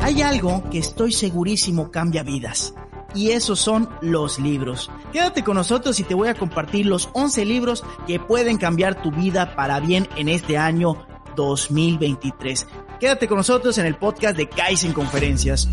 Hay algo que estoy segurísimo cambia vidas. Y esos son los libros. Quédate con nosotros y te voy a compartir los 11 libros que pueden cambiar tu vida para bien en este año 2023. Quédate con nosotros en el podcast de Kaizen Conferencias.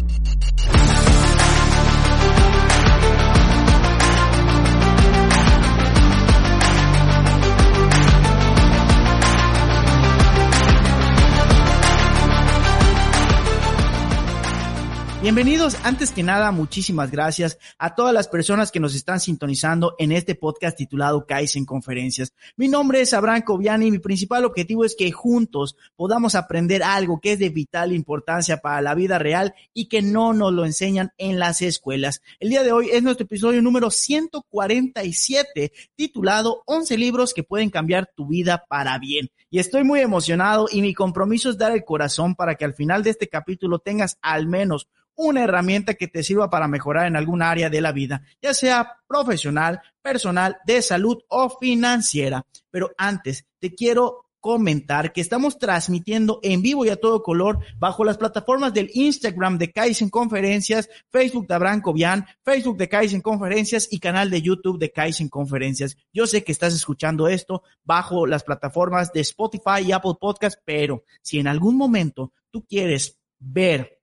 Bienvenidos, antes que nada, muchísimas gracias a todas las personas que nos están sintonizando en este podcast titulado Kaizen Conferencias. Mi nombre es Abraham Coviani y mi principal objetivo es que juntos podamos aprender algo que es de vital importancia para la vida real y que no nos lo enseñan en las escuelas. El día de hoy es nuestro episodio número 147 titulado 11 libros que pueden cambiar tu vida para bien. Y estoy muy emocionado y mi compromiso es dar el corazón para que al final de este capítulo tengas al menos una herramienta que te sirva para mejorar en algún área de la vida, ya sea profesional, personal, de salud o financiera. Pero antes, te quiero comentar que estamos transmitiendo en vivo y a todo color bajo las plataformas del Instagram de Kaizen Conferencias, Facebook de Abraham Cobian, Facebook de Kaizen Conferencias y canal de YouTube de Kaizen Conferencias. Yo sé que estás escuchando esto bajo las plataformas de Spotify y Apple Podcast, pero si en algún momento tú quieres ver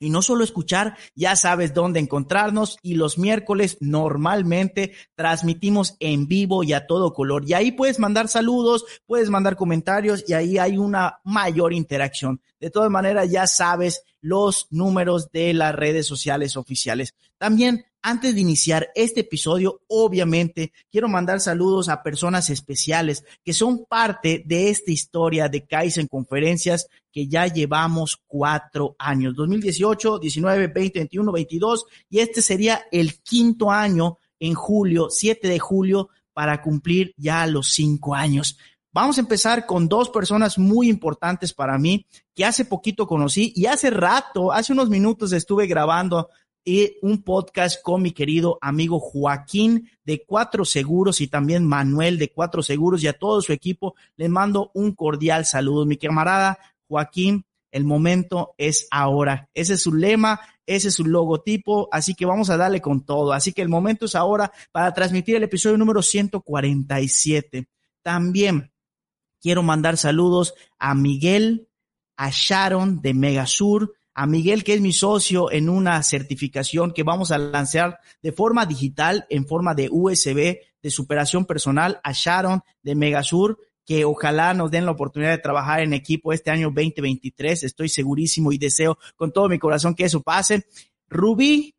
y no solo escuchar, ya sabes dónde encontrarnos y los miércoles normalmente transmitimos en vivo y a todo color. Y ahí puedes mandar saludos, puedes mandar comentarios y ahí hay una mayor interacción. De todas maneras, ya sabes los números de las redes sociales oficiales. También antes de iniciar este episodio, obviamente quiero mandar saludos a personas especiales que son parte de esta historia de Kaizen Conferencias que ya llevamos cuatro años, 2018, 19, 20, 21, 22 y este sería el quinto año en julio, 7 de julio, para cumplir ya los cinco años. Vamos a empezar con dos personas muy importantes para mí que hace poquito conocí y hace rato, hace unos minutos estuve grabando y un podcast con mi querido amigo Joaquín de Cuatro Seguros y también Manuel de Cuatro Seguros y a todo su equipo les mando un cordial saludo. Mi camarada Joaquín, el momento es ahora. Ese es su lema, ese es su logotipo, así que vamos a darle con todo. Así que el momento es ahora para transmitir el episodio número 147. También quiero mandar saludos a Miguel, a Sharon de Megasur, a Miguel, que es mi socio en una certificación que vamos a lanzar de forma digital, en forma de USB, de superación personal, a Sharon de Megasur, que ojalá nos den la oportunidad de trabajar en equipo este año 2023. Estoy segurísimo y deseo con todo mi corazón que eso pase. Rubí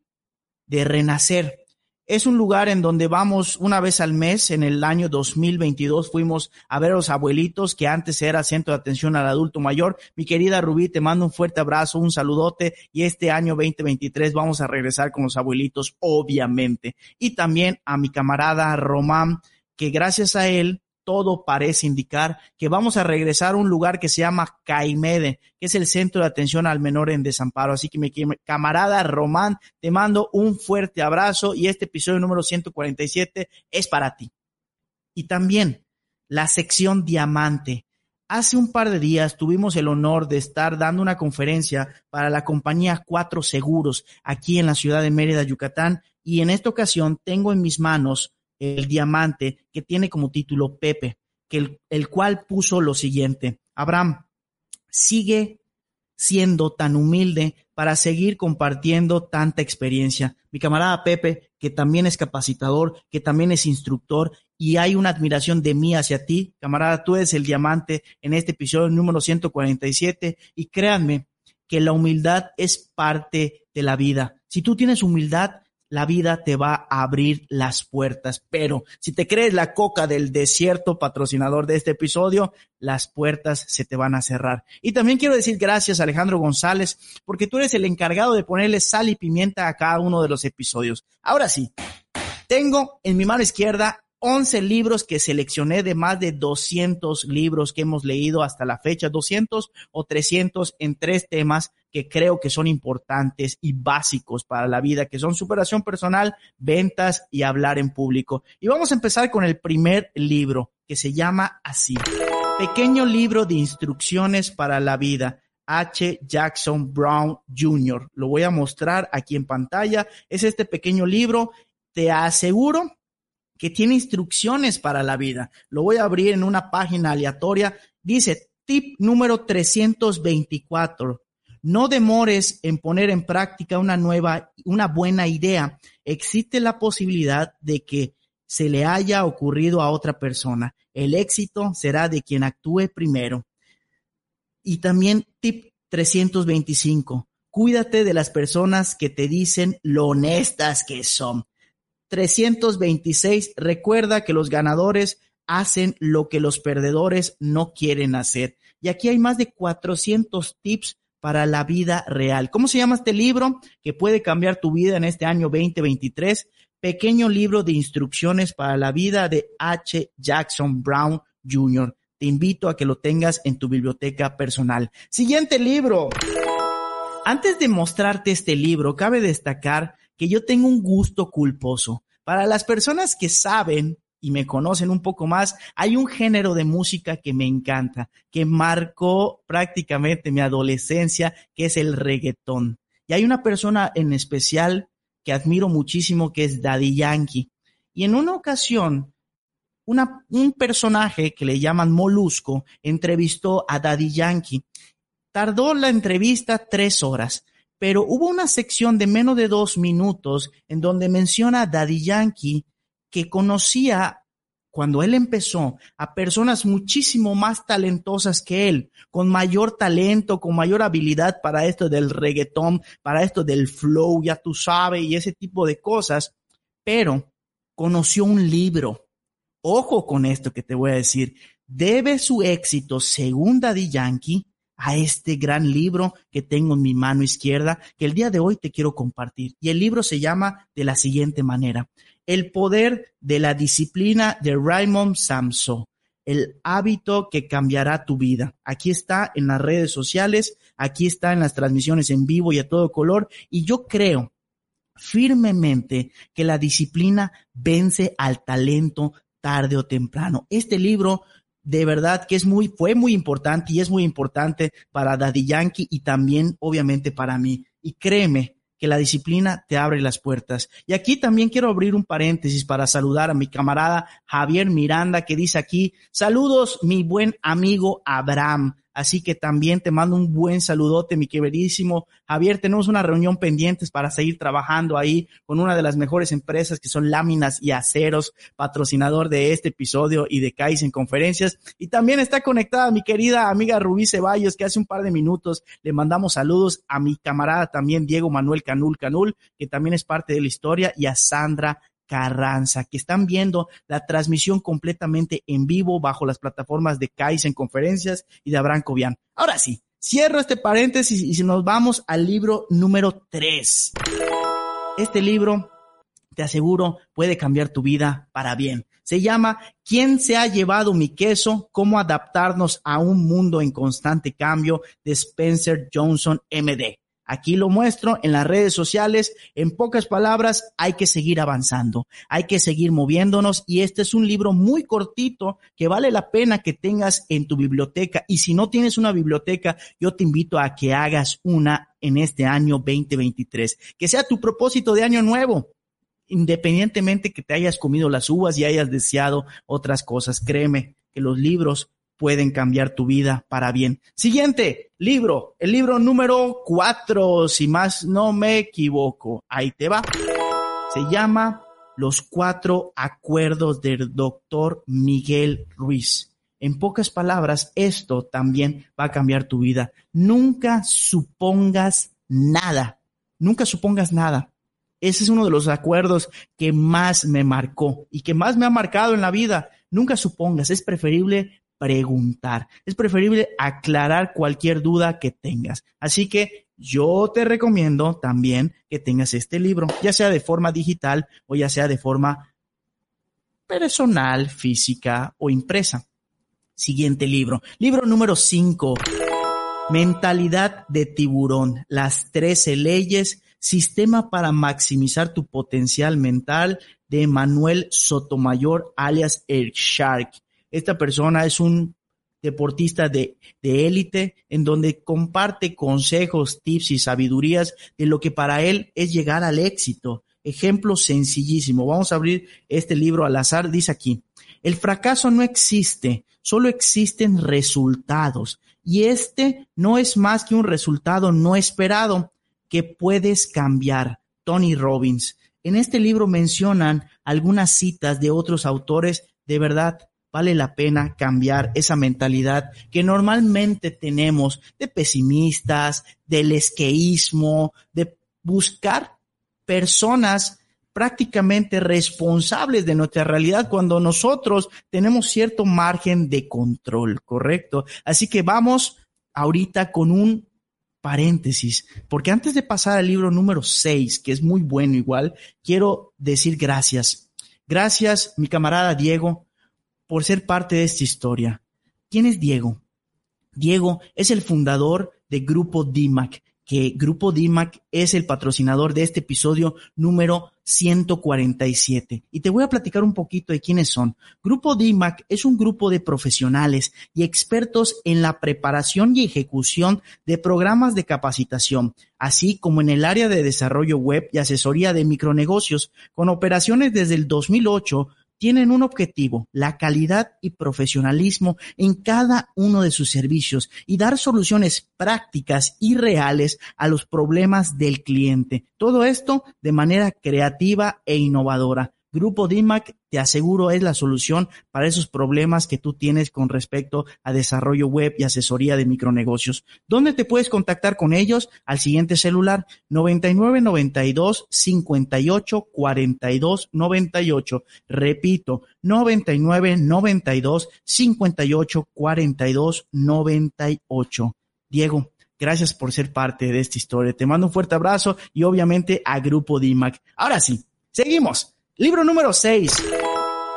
de Renacer. Es un lugar en donde vamos una vez al mes. En el año 2022 fuimos a ver a los abuelitos que antes era centro de atención al adulto mayor. Mi querida Rubí, te mando un fuerte abrazo, un saludote y este año 2023 vamos a regresar con los abuelitos, obviamente. Y también a mi camarada Román, que gracias a él todo parece indicar que vamos a regresar a un lugar que se llama Caimede, que es el centro de atención al menor en desamparo. Así que mi camarada Román, te mando un fuerte abrazo y este episodio número 147 es para ti. Y también la sección diamante. Hace un par de días tuvimos el honor de estar dando una conferencia para la compañía Cuatro Seguros aquí en la ciudad de Mérida, Yucatán, y en esta ocasión tengo en mis manos el diamante, que tiene como título Pepe, que el, el cual puso lo siguiente, Abraham, sigue siendo tan humilde para seguir compartiendo tanta experiencia. Mi camarada Pepe, que también es capacitador, que también es instructor, y hay una admiración de mí hacia ti. Camarada, tú eres el diamante en este episodio número 147, y créanme que la humildad es parte de la vida. Si tú tienes humildad, la vida te va a abrir las puertas. Pero si te crees la coca del desierto, patrocinador de este episodio, las puertas se te van a cerrar. Y también quiero decir gracias Alejandro González, porque tú eres el encargado de ponerle sal y pimienta a cada uno de los episodios. Ahora sí, tengo en mi mano izquierda 11 libros que seleccioné de más de 200 libros que hemos leído hasta la fecha, 200 o 300 en tres temas que creo que son importantes y básicos para la vida, que son superación personal, ventas y hablar en público. Y vamos a empezar con el primer libro, que se llama así. Pequeño libro de instrucciones para la vida. H. Jackson Brown Jr. Lo voy a mostrar aquí en pantalla. Es este pequeño libro. Te aseguro que tiene instrucciones para la vida. Lo voy a abrir en una página aleatoria. Dice, tip número 324. No demores en poner en práctica una nueva, una buena idea. Existe la posibilidad de que se le haya ocurrido a otra persona. El éxito será de quien actúe primero. Y también tip 325. Cuídate de las personas que te dicen lo honestas que son. 326. Recuerda que los ganadores hacen lo que los perdedores no quieren hacer. Y aquí hay más de 400 tips para la vida real. ¿Cómo se llama este libro que puede cambiar tu vida en este año 2023? Pequeño libro de instrucciones para la vida de H. Jackson Brown Jr. Te invito a que lo tengas en tu biblioteca personal. Siguiente libro. Antes de mostrarte este libro, cabe destacar que yo tengo un gusto culposo. Para las personas que saben y me conocen un poco más, hay un género de música que me encanta, que marcó prácticamente mi adolescencia, que es el reggaetón. Y hay una persona en especial que admiro muchísimo, que es Daddy Yankee. Y en una ocasión, una, un personaje que le llaman Molusco entrevistó a Daddy Yankee. Tardó la entrevista tres horas pero hubo una sección de menos de dos minutos en donde menciona a Daddy Yankee que conocía cuando él empezó a personas muchísimo más talentosas que él, con mayor talento, con mayor habilidad para esto del reggaetón, para esto del flow, ya tú sabes, y ese tipo de cosas, pero conoció un libro. Ojo con esto que te voy a decir. Debe su éxito, según Daddy Yankee, a este gran libro que tengo en mi mano izquierda, que el día de hoy te quiero compartir. Y el libro se llama de la siguiente manera, El poder de la disciplina de Raymond Samso, el hábito que cambiará tu vida. Aquí está en las redes sociales, aquí está en las transmisiones en vivo y a todo color, y yo creo firmemente que la disciplina vence al talento tarde o temprano. Este libro de verdad que es muy, fue muy importante y es muy importante para Daddy Yankee y también obviamente para mí. Y créeme que la disciplina te abre las puertas. Y aquí también quiero abrir un paréntesis para saludar a mi camarada Javier Miranda que dice aquí, saludos mi buen amigo Abraham. Así que también te mando un buen saludote, mi queridísimo Javier. Tenemos una reunión pendientes para seguir trabajando ahí con una de las mejores empresas que son Láminas y Aceros, patrocinador de este episodio y de en Conferencias. Y también está conectada mi querida amiga Rubí Ceballos, que hace un par de minutos le mandamos saludos a mi camarada también Diego Manuel Canul Canul, que también es parte de la historia, y a Sandra Carranza, que están viendo la transmisión completamente en vivo bajo las plataformas de en Conferencias y de Abraham Cobian. Ahora sí, cierro este paréntesis y nos vamos al libro número 3. Este libro, te aseguro, puede cambiar tu vida para bien. Se llama ¿Quién se ha llevado mi queso? ¿Cómo adaptarnos a un mundo en constante cambio? de Spencer Johnson MD. Aquí lo muestro en las redes sociales. En pocas palabras, hay que seguir avanzando, hay que seguir moviéndonos y este es un libro muy cortito que vale la pena que tengas en tu biblioteca. Y si no tienes una biblioteca, yo te invito a que hagas una en este año 2023, que sea tu propósito de año nuevo independientemente que te hayas comido las uvas y hayas deseado otras cosas, créeme que los libros pueden cambiar tu vida para bien. Siguiente libro, el libro número cuatro, si más no me equivoco. Ahí te va. Se llama Los cuatro acuerdos del doctor Miguel Ruiz. En pocas palabras, esto también va a cambiar tu vida. Nunca supongas nada. Nunca supongas nada. Ese es uno de los acuerdos que más me marcó y que más me ha marcado en la vida. Nunca supongas, es preferible preguntar. Es preferible aclarar cualquier duda que tengas. Así que yo te recomiendo también que tengas este libro, ya sea de forma digital o ya sea de forma personal, física o impresa. Siguiente libro. Libro número 5. Mentalidad de tiburón. Las 13 leyes. Sistema para maximizar tu potencial mental de Manuel Sotomayor, alias el Shark. Esta persona es un deportista de, de élite en donde comparte consejos, tips y sabidurías de lo que para él es llegar al éxito. Ejemplo sencillísimo. Vamos a abrir este libro al azar. Dice aquí, el fracaso no existe, solo existen resultados. Y este no es más que un resultado no esperado que puedes cambiar. Tony Robbins. En este libro mencionan algunas citas de otros autores. De verdad, vale la pena cambiar esa mentalidad que normalmente tenemos de pesimistas, del esqueísmo, de buscar personas prácticamente responsables de nuestra realidad cuando nosotros tenemos cierto margen de control, ¿correcto? Así que vamos ahorita con un paréntesis, porque antes de pasar al libro número 6, que es muy bueno igual, quiero decir gracias. Gracias, mi camarada Diego, por ser parte de esta historia. ¿Quién es Diego? Diego es el fundador de Grupo DIMAC, que Grupo DIMAC es el patrocinador de este episodio número 147. Y te voy a platicar un poquito de quiénes son. Grupo DIMAC es un grupo de profesionales y expertos en la preparación y ejecución de programas de capacitación, así como en el área de desarrollo web y asesoría de micronegocios, con operaciones desde el 2008 tienen un objetivo, la calidad y profesionalismo en cada uno de sus servicios y dar soluciones prácticas y reales a los problemas del cliente. Todo esto de manera creativa e innovadora. Grupo DIMAC, te aseguro, es la solución para esos problemas que tú tienes con respecto a desarrollo web y asesoría de micronegocios. ¿Dónde te puedes contactar con ellos? Al siguiente celular 9992 58 42 98. Repito, 9992 58 42 98. Diego, gracias por ser parte de esta historia. Te mando un fuerte abrazo y obviamente a Grupo DIMAC. Ahora sí, seguimos. Libro número 6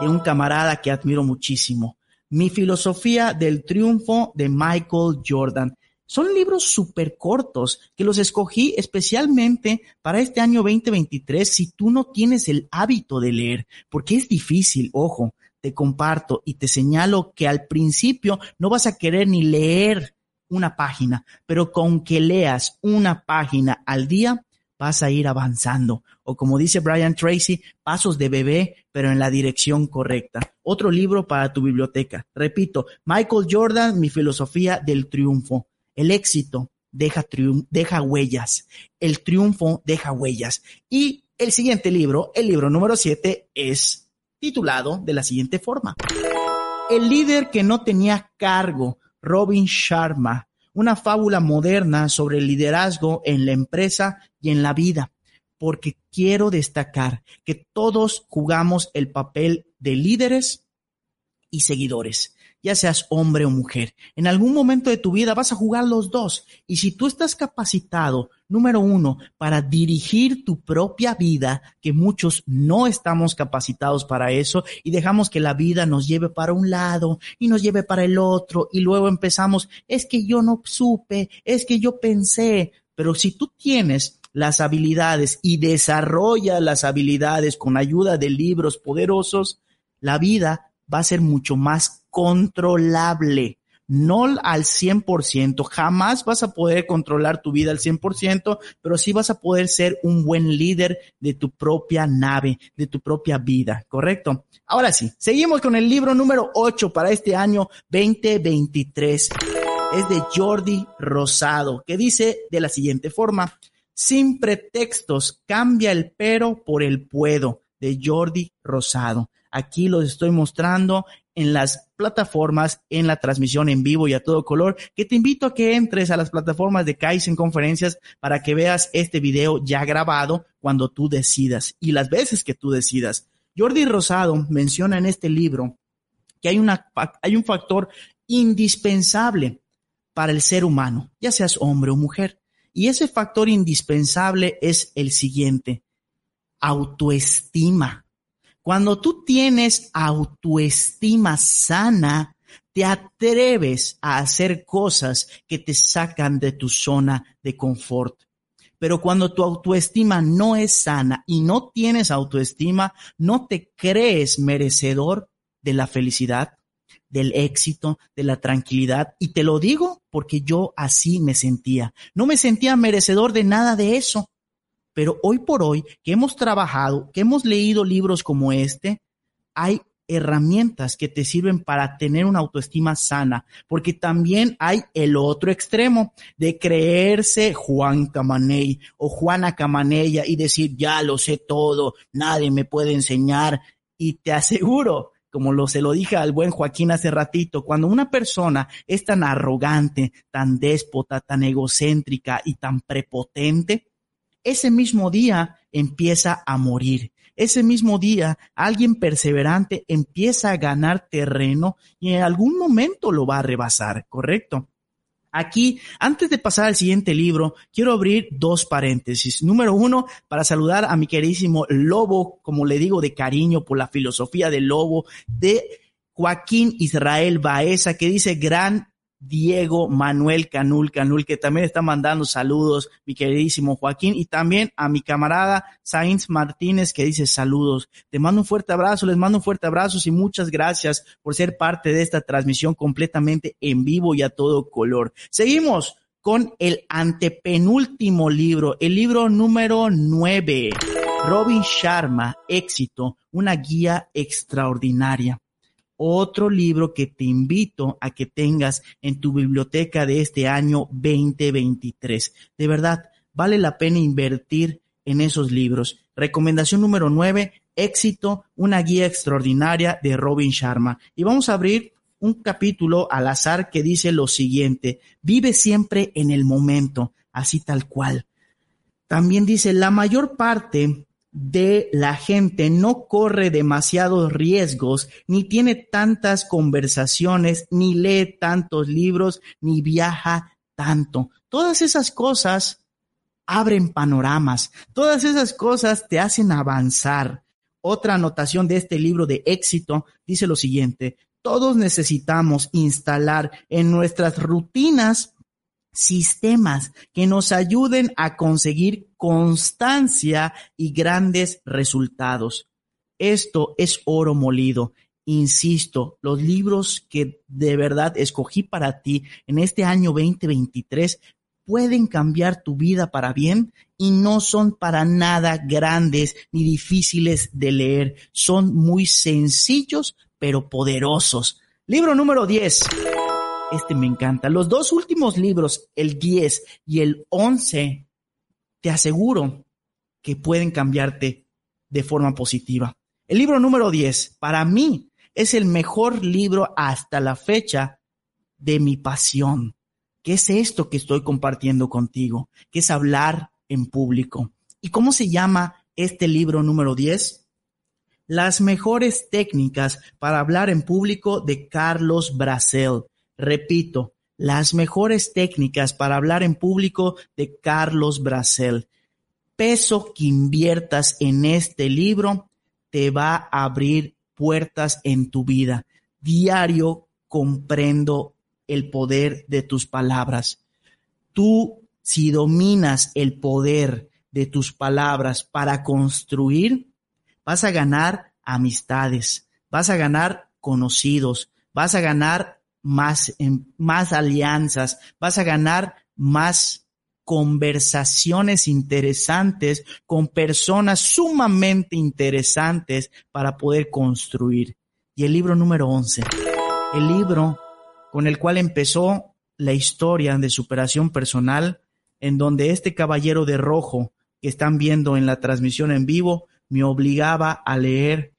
de un camarada que admiro muchísimo. Mi filosofía del triunfo de Michael Jordan. Son libros súper cortos que los escogí especialmente para este año 2023 si tú no tienes el hábito de leer, porque es difícil, ojo, te comparto y te señalo que al principio no vas a querer ni leer una página, pero con que leas una página al día, vas a ir avanzando. O como dice Brian Tracy, pasos de bebé, pero en la dirección correcta. Otro libro para tu biblioteca. Repito, Michael Jordan, mi filosofía del triunfo. El éxito deja, deja huellas. El triunfo deja huellas. Y el siguiente libro, el libro número 7, es titulado de la siguiente forma. El líder que no tenía cargo, Robin Sharma, una fábula moderna sobre el liderazgo en la empresa y en la vida, porque quiero destacar que todos jugamos el papel de líderes y seguidores ya seas hombre o mujer. En algún momento de tu vida vas a jugar los dos. Y si tú estás capacitado, número uno, para dirigir tu propia vida, que muchos no estamos capacitados para eso y dejamos que la vida nos lleve para un lado y nos lleve para el otro y luego empezamos, es que yo no supe, es que yo pensé, pero si tú tienes las habilidades y desarrolla las habilidades con ayuda de libros poderosos, la vida va a ser mucho más controlable. No al 100%, jamás vas a poder controlar tu vida al 100%, pero sí vas a poder ser un buen líder de tu propia nave, de tu propia vida, ¿correcto? Ahora sí, seguimos con el libro número 8 para este año 2023. Es de Jordi Rosado, que dice de la siguiente forma, sin pretextos, cambia el pero por el puedo, de Jordi Rosado. Aquí los estoy mostrando en las plataformas, en la transmisión en vivo y a todo color, que te invito a que entres a las plataformas de Kaizen Conferencias para que veas este video ya grabado cuando tú decidas y las veces que tú decidas. Jordi Rosado menciona en este libro que hay, hay un factor indispensable para el ser humano, ya seas hombre o mujer. Y ese factor indispensable es el siguiente, autoestima. Cuando tú tienes autoestima sana, te atreves a hacer cosas que te sacan de tu zona de confort. Pero cuando tu autoestima no es sana y no tienes autoestima, no te crees merecedor de la felicidad, del éxito, de la tranquilidad. Y te lo digo porque yo así me sentía. No me sentía merecedor de nada de eso. Pero hoy por hoy, que hemos trabajado, que hemos leído libros como este, hay herramientas que te sirven para tener una autoestima sana, porque también hay el otro extremo de creerse Juan Camaney o Juana Camanella y decir, ya lo sé todo, nadie me puede enseñar. Y te aseguro, como lo se lo dije al buen Joaquín hace ratito, cuando una persona es tan arrogante, tan déspota, tan egocéntrica y tan prepotente, ese mismo día empieza a morir ese mismo día alguien perseverante empieza a ganar terreno y en algún momento lo va a rebasar, ¿correcto? Aquí, antes de pasar al siguiente libro, quiero abrir dos paréntesis. Número uno, para saludar a mi queridísimo Lobo, como le digo de cariño por la filosofía del Lobo, de Joaquín Israel Baeza, que dice gran Diego Manuel Canul Canul, que también está mandando saludos, mi queridísimo Joaquín, y también a mi camarada Sainz Martínez, que dice saludos. Te mando un fuerte abrazo, les mando un fuerte abrazo y muchas gracias por ser parte de esta transmisión completamente en vivo y a todo color. Seguimos con el antepenúltimo libro, el libro número nueve. Robin Sharma, Éxito, una guía extraordinaria otro libro que te invito a que tengas en tu biblioteca de este año 2023. De verdad, vale la pena invertir en esos libros. Recomendación número 9, Éxito, una guía extraordinaria de Robin Sharma. Y vamos a abrir un capítulo al azar que dice lo siguiente, vive siempre en el momento, así tal cual. También dice, la mayor parte de la gente no corre demasiados riesgos, ni tiene tantas conversaciones, ni lee tantos libros, ni viaja tanto. Todas esas cosas abren panoramas, todas esas cosas te hacen avanzar. Otra anotación de este libro de éxito dice lo siguiente, todos necesitamos instalar en nuestras rutinas sistemas que nos ayuden a conseguir constancia y grandes resultados. Esto es oro molido. Insisto, los libros que de verdad escogí para ti en este año 2023 pueden cambiar tu vida para bien y no son para nada grandes ni difíciles de leer. Son muy sencillos pero poderosos. Libro número 10 este me encanta. Los dos últimos libros, el 10 y el 11, te aseguro que pueden cambiarte de forma positiva. El libro número 10, para mí, es el mejor libro hasta la fecha de mi pasión. ¿Qué es esto que estoy compartiendo contigo? ¿Qué es hablar en público? ¿Y cómo se llama este libro número 10? Las mejores técnicas para hablar en público de Carlos Brasel. Repito, las mejores técnicas para hablar en público de Carlos Brasel. Peso que inviertas en este libro te va a abrir puertas en tu vida. Diario comprendo el poder de tus palabras. Tú, si dominas el poder de tus palabras para construir, vas a ganar amistades, vas a ganar conocidos, vas a ganar más, más alianzas, vas a ganar más conversaciones interesantes con personas sumamente interesantes para poder construir. Y el libro número 11, el libro con el cual empezó la historia de superación personal, en donde este caballero de rojo que están viendo en la transmisión en vivo me obligaba a leer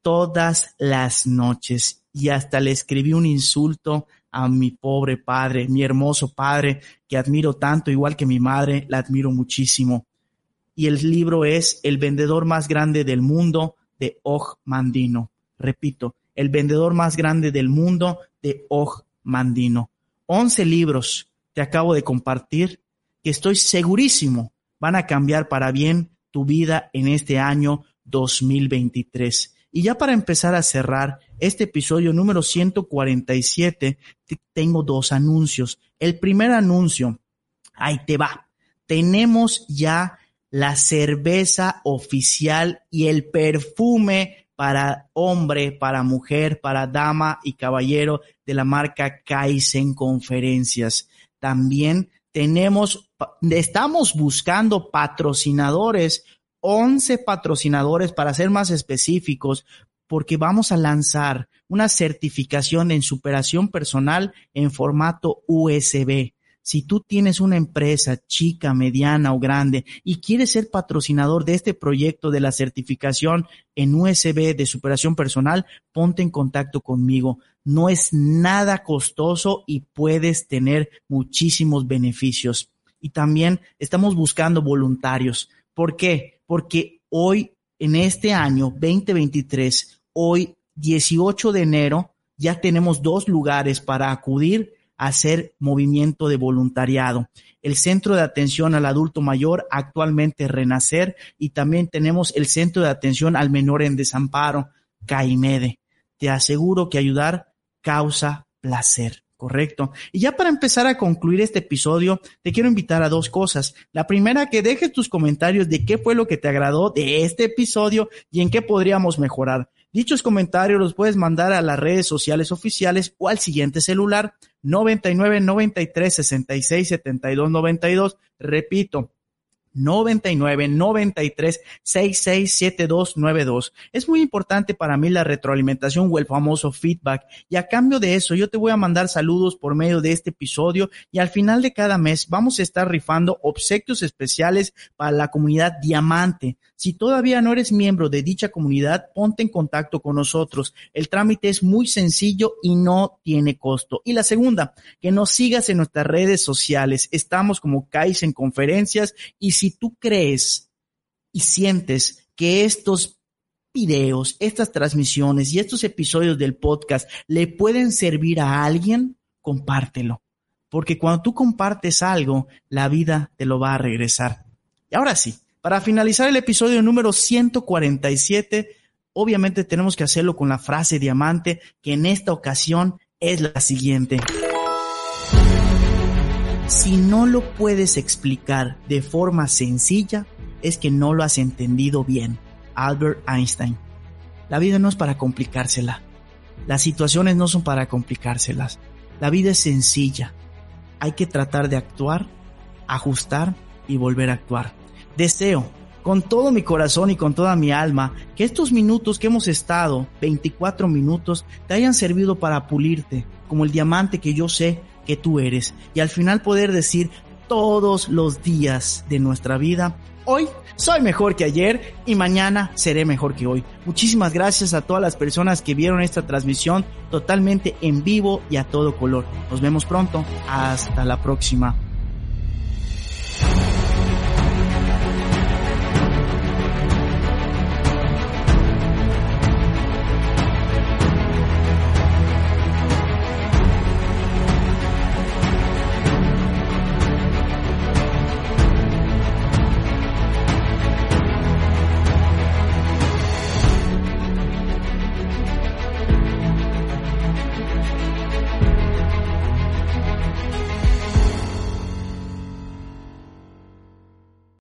todas las noches y hasta le escribí un insulto a mi pobre padre, mi hermoso padre, que admiro tanto, igual que mi madre, la admiro muchísimo. Y el libro es El vendedor más grande del mundo de Og Mandino. Repito, El vendedor más grande del mundo de Og Mandino. Once libros te acabo de compartir que estoy segurísimo van a cambiar para bien tu vida en este año 2023. Y ya para empezar a cerrar este episodio número 147, tengo dos anuncios. El primer anuncio, ahí te va. Tenemos ya la cerveza oficial y el perfume para hombre, para mujer, para dama y caballero de la marca Kaizen Conferencias. También tenemos, estamos buscando patrocinadores, 11 patrocinadores para ser más específicos, porque vamos a lanzar una certificación en superación personal en formato USB. Si tú tienes una empresa chica, mediana o grande y quieres ser patrocinador de este proyecto de la certificación en USB de superación personal, ponte en contacto conmigo. No es nada costoso y puedes tener muchísimos beneficios. Y también estamos buscando voluntarios. ¿Por qué? Porque hoy, en este año 2023, hoy 18 de enero, ya tenemos dos lugares para acudir hacer movimiento de voluntariado. El Centro de Atención al Adulto Mayor, actualmente Renacer, y también tenemos el Centro de Atención al Menor en Desamparo, CAIMEDE. Te aseguro que ayudar causa placer. Correcto. Y ya para empezar a concluir este episodio, te quiero invitar a dos cosas. La primera, que dejes tus comentarios de qué fue lo que te agradó de este episodio y en qué podríamos mejorar. Dichos comentarios los puedes mandar a las redes sociales oficiales o al siguiente celular 99 93 66 72 92. Repito, 99 93 667292. Es muy importante para mí la retroalimentación o el famoso feedback y a cambio de eso yo te voy a mandar saludos por medio de este episodio y al final de cada mes vamos a estar rifando obsequios especiales para la comunidad diamante. Si todavía no eres miembro de dicha comunidad, ponte en contacto con nosotros. El trámite es muy sencillo y no tiene costo. Y la segunda, que nos sigas en nuestras redes sociales. Estamos como Kaizen Conferencias y si tú crees y sientes que estos videos, estas transmisiones y estos episodios del podcast le pueden servir a alguien, compártelo. Porque cuando tú compartes algo, la vida te lo va a regresar. Y ahora sí, para finalizar el episodio número 147, obviamente tenemos que hacerlo con la frase diamante, que en esta ocasión es la siguiente. Si no lo puedes explicar de forma sencilla, es que no lo has entendido bien. Albert Einstein. La vida no es para complicársela. Las situaciones no son para complicárselas. La vida es sencilla. Hay que tratar de actuar, ajustar y volver a actuar. Deseo con todo mi corazón y con toda mi alma que estos minutos que hemos estado, 24 minutos, te hayan servido para pulirte como el diamante que yo sé que tú eres y al final poder decir todos los días de nuestra vida, hoy soy mejor que ayer y mañana seré mejor que hoy. Muchísimas gracias a todas las personas que vieron esta transmisión totalmente en vivo y a todo color. Nos vemos pronto. Hasta la próxima.